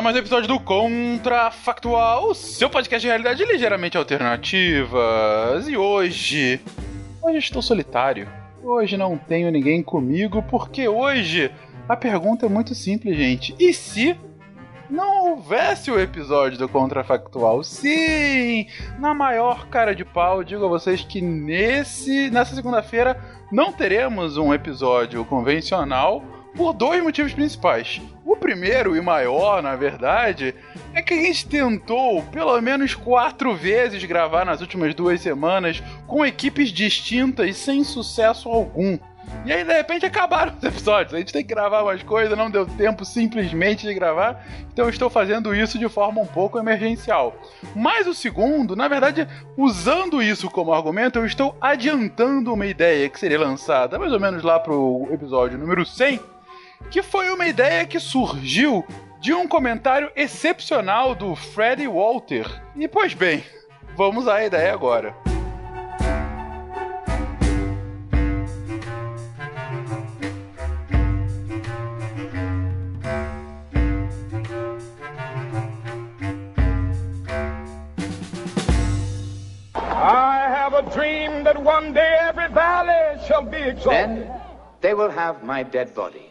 a mais um episódio do Contrafactual, seu podcast de realidade ligeiramente alternativas. E hoje. Hoje estou solitário. Hoje não tenho ninguém comigo, porque hoje a pergunta é muito simples, gente. E se não houvesse o episódio do Contrafactual? Sim! Na maior cara de pau, digo a vocês que nesse nessa segunda-feira não teremos um episódio convencional por dois motivos principais. O primeiro e maior, na verdade, é que a gente tentou pelo menos quatro vezes gravar nas últimas duas semanas com equipes distintas sem sucesso algum. E aí, de repente, acabaram os episódios. A gente tem que gravar mais coisas, não deu tempo simplesmente de gravar. Então, estou fazendo isso de forma um pouco emergencial. Mas o segundo, na verdade, usando isso como argumento, eu estou adiantando uma ideia que seria lançada mais ou menos lá pro episódio número 100 que foi uma ideia que surgiu de um comentário excepcional do Freddy Walter. E pois bem, vamos à ideia agora. I have a dream that one day every valley shall be exalted. Then they will have my dead body,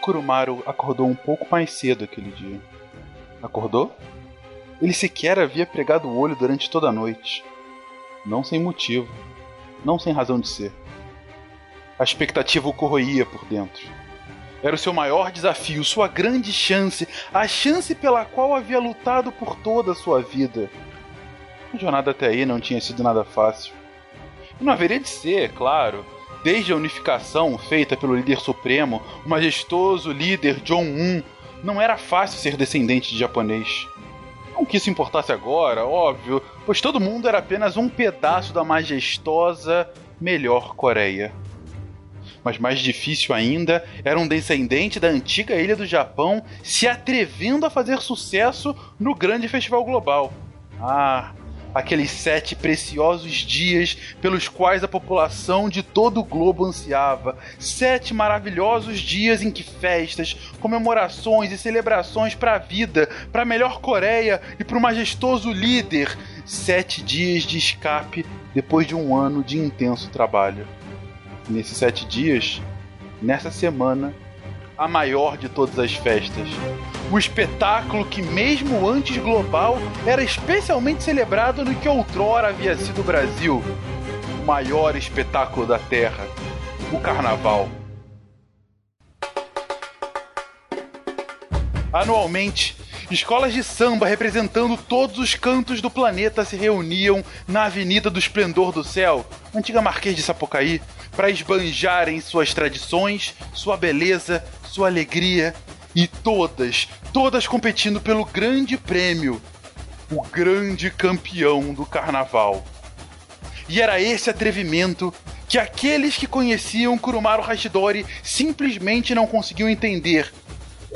Kurumaru acordou um pouco mais cedo aquele dia. Acordou? Ele sequer havia pregado o olho durante toda a noite. Não sem motivo. Não sem razão de ser. A expectativa o corroía por dentro. Era o seu maior desafio, sua grande chance, a chance pela qual havia lutado por toda a sua vida. A jornada até aí não tinha sido nada fácil. E não haveria de ser, claro. Desde a unificação feita pelo líder supremo, o majestoso líder John Un, não era fácil ser descendente de japonês. Não que isso importasse agora, óbvio, pois todo mundo era apenas um pedaço da majestosa melhor Coreia. Mas mais difícil ainda era um descendente da antiga ilha do Japão se atrevendo a fazer sucesso no grande festival global. Ah, aqueles sete preciosos dias pelos quais a população de todo o globo ansiava. Sete maravilhosos dias em que festas, comemorações e celebrações para a vida, para a melhor Coreia e para o majestoso líder. Sete dias de escape depois de um ano de intenso trabalho. Nesses sete dias, nessa semana, a maior de todas as festas. O espetáculo que, mesmo antes global, era especialmente celebrado no que outrora havia sido o Brasil. O maior espetáculo da Terra. O Carnaval. Anualmente, escolas de samba representando todos os cantos do planeta se reuniam na Avenida do Esplendor do Céu, antiga Marquês de Sapucaí, para esbanjarem suas tradições, sua beleza, sua alegria e todas, todas competindo pelo grande prêmio, o grande campeão do carnaval. E era esse atrevimento que aqueles que conheciam Kurumaru Hashidori simplesmente não conseguiam entender.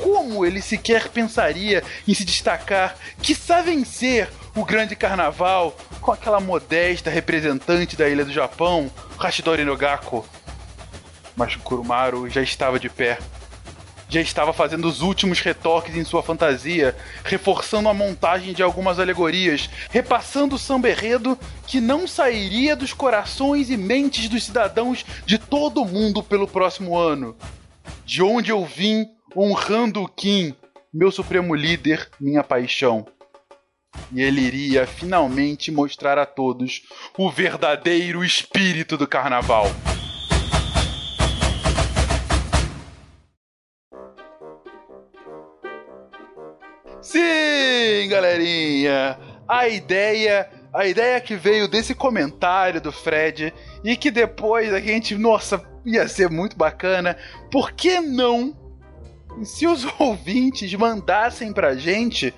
Como ele sequer pensaria em se destacar, quiçá vencer o grande carnaval com aquela modesta representante da ilha do Japão, Hashidori Nogako? Mas Kurumaru já estava de pé já estava fazendo os últimos retoques em sua fantasia, reforçando a montagem de algumas alegorias, repassando o samba enredo que não sairia dos corações e mentes dos cidadãos de todo o mundo pelo próximo ano. De onde eu vim, honrando o Kim, meu supremo líder, minha paixão. E ele iria finalmente mostrar a todos o verdadeiro espírito do carnaval. Sim, galerinha! A ideia, a ideia que veio desse comentário do Fred e que depois a gente, nossa, ia ser muito bacana. Por que não? Se os ouvintes mandassem pra gente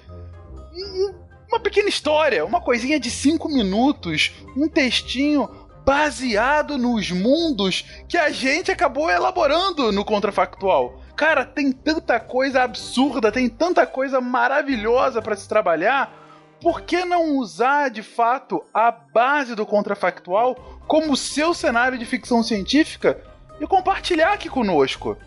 uma pequena história, uma coisinha de cinco minutos, um textinho baseado nos mundos que a gente acabou elaborando no contrafactual. Cara, tem tanta coisa absurda, tem tanta coisa maravilhosa para se trabalhar. Por que não usar de fato a base do contrafactual como seu cenário de ficção científica e compartilhar aqui conosco?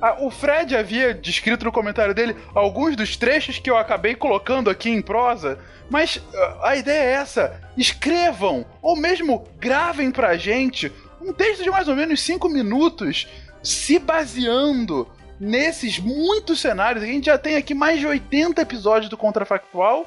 Ah, o Fred havia descrito no comentário dele alguns dos trechos que eu acabei colocando aqui em prosa, mas uh, a ideia é essa: escrevam ou mesmo gravem pra gente um texto de mais ou menos 5 minutos, se baseando nesses muitos cenários. A gente já tem aqui mais de 80 episódios do Contrafactual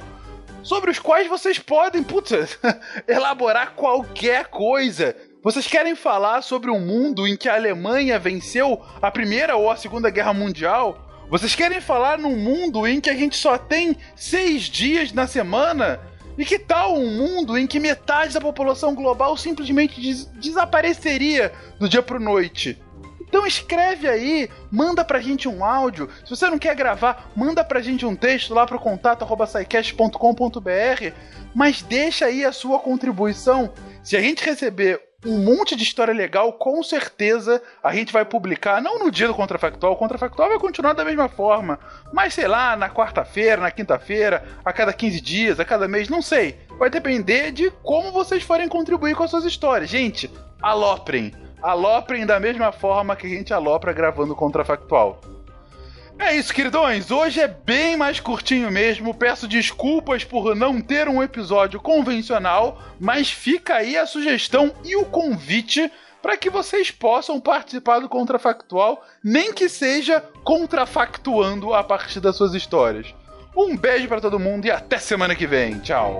sobre os quais vocês podem, putz, elaborar qualquer coisa vocês querem falar sobre um mundo em que a Alemanha venceu a Primeira ou a Segunda Guerra Mundial? Vocês querem falar num mundo em que a gente só tem seis dias na semana? E que tal um mundo em que metade da população global simplesmente des desapareceria do dia pro noite? Então escreve aí, manda pra gente um áudio. Se você não quer gravar, manda pra gente um texto lá pro contato@saicast.com.br, mas deixa aí a sua contribuição. Se a gente receber um monte de história legal, com certeza a gente vai publicar, não no dia do Contrafactual, o Contrafactual vai continuar da mesma forma, mas sei lá, na quarta-feira, na quinta-feira, a cada 15 dias, a cada mês, não sei. Vai depender de como vocês forem contribuir com as suas histórias. Gente, aloprem. Aloprem da mesma forma que a gente alopra gravando o Contrafactual. É isso, queridões. Hoje é bem mais curtinho mesmo. Peço desculpas por não ter um episódio convencional, mas fica aí a sugestão e o convite para que vocês possam participar do Contrafactual, nem que seja contrafactuando a partir das suas histórias. Um beijo para todo mundo e até semana que vem. Tchau.